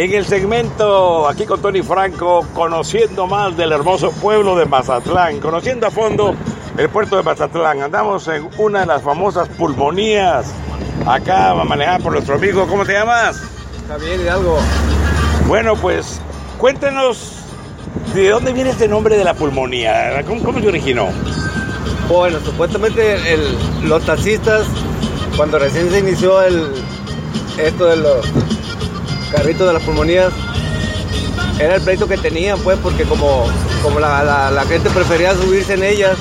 en el segmento aquí con Tony Franco, conociendo más del hermoso pueblo de Mazatlán, conociendo a fondo el puerto de Mazatlán. Andamos en una de las famosas pulmonías, acá manejada por nuestro amigo, ¿cómo te llamas? Javier Hidalgo. Bueno, pues cuéntenos de dónde viene este nombre de la pulmonía, ¿cómo, cómo se originó? Bueno, supuestamente el- los taxistas, cuando recién se inició el, esto de los carritos de las pulmonías, era el pleito que tenían, pues, porque como, como la, la- la gente prefería subirse en ellas,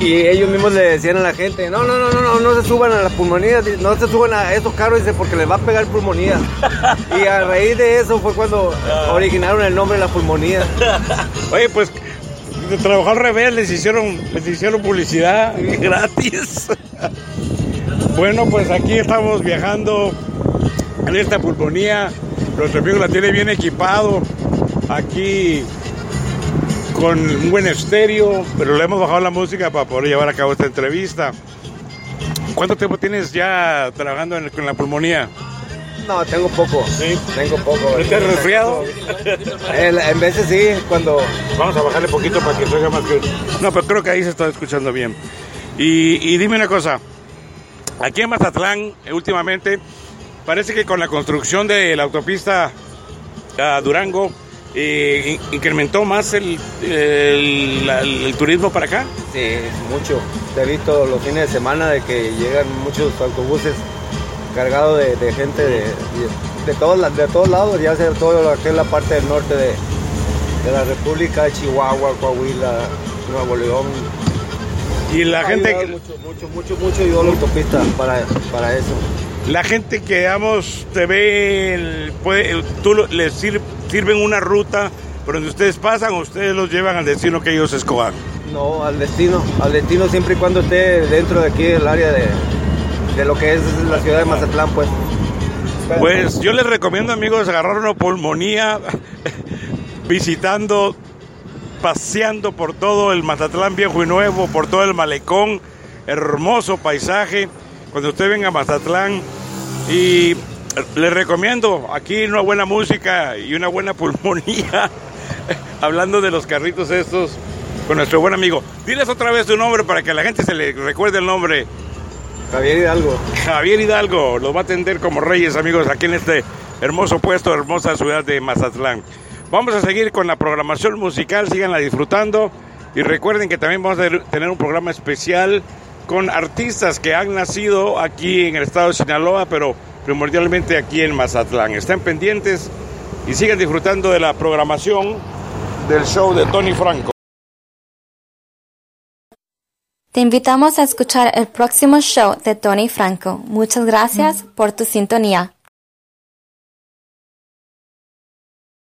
y ellos mismos le decían a la gente, no, no, no, no, no, no se suban a las pulmonías, no se suban a esos carros, dice, porque les va a pegar pulmonía. y a raíz de eso fue cuando originaron el nombre de la pulmonía. Oye, pues de trabajar al revés, les hicieron, les hicieron publicidad gratis. bueno, pues aquí estamos viajando en esta pulmonía. Nuestro amigo la tiene bien equipado. Aquí con un buen estéreo, pero le hemos bajado la música para poder llevar a cabo esta entrevista. ¿Cuánto tiempo tienes ya trabajando en, con la pulmonía? No, tengo poco. Sí. Tengo poco. ¿Estás resfriado? En veces sí, cuando Vamos a bajarle poquito para que se oiga más que... No, pero creo que ahí se está escuchando bien. Y, y dime una cosa. Aquí en Mazatlán, eh, últimamente, parece que con la construcción de la autopista a Durango, eh, in- incrementó más el, el- la- el turismo para acá. sí, mucho. He visto los fines de semana de que llegan muchos autobuses cargados de, de gente de, de, de todos, de todos lados, ya sea todo lo que es la parte del norte de, de la República, Chihuahua, Coahuila, Nuevo León. Y la Ha gente, mucho, mucho, mucho, mucho ayudó la autopista para, para eso. La gente que, digamos, te ve, el- puede, tú les sir- sirven una ruta por donde ustedes pasan o ustedes los llevan al destino que ellos escojan. No, al destino, al destino siempre y cuando esté dentro de aquí del área de, de lo que es la ciudad de Mazatlán, pues. Pues yo les recomiendo, amigos, agarrar una pulmonía visitando, paseando por todo el Mazatlán viejo y nuevo, por todo el malecón, hermoso paisaje. Cuando usted venga a Mazatlán y les recomiendo aquí una buena música y una buena pulmonía, hablando de los carritos estos con nuestro buen amigo. Diles otra vez tu nombre para que a la gente se le recuerde el nombre. Javier Hidalgo. Javier Hidalgo los va a atender como reyes, amigos, aquí en este hermoso puesto, hermosa ciudad de Mazatlán. Vamos a seguir con la programación musical, síganla disfrutando y recuerden que también vamos a tener un programa especial con artistas que han nacido aquí en el estado de Sinaloa, pero primordialmente aquí en Mazatlán. Estén pendientes y sigan disfrutando de la programación del show de Tony Franco. Te invitamos a escuchar el próximo show de Tony Franco. Muchas gracias por tu sintonía.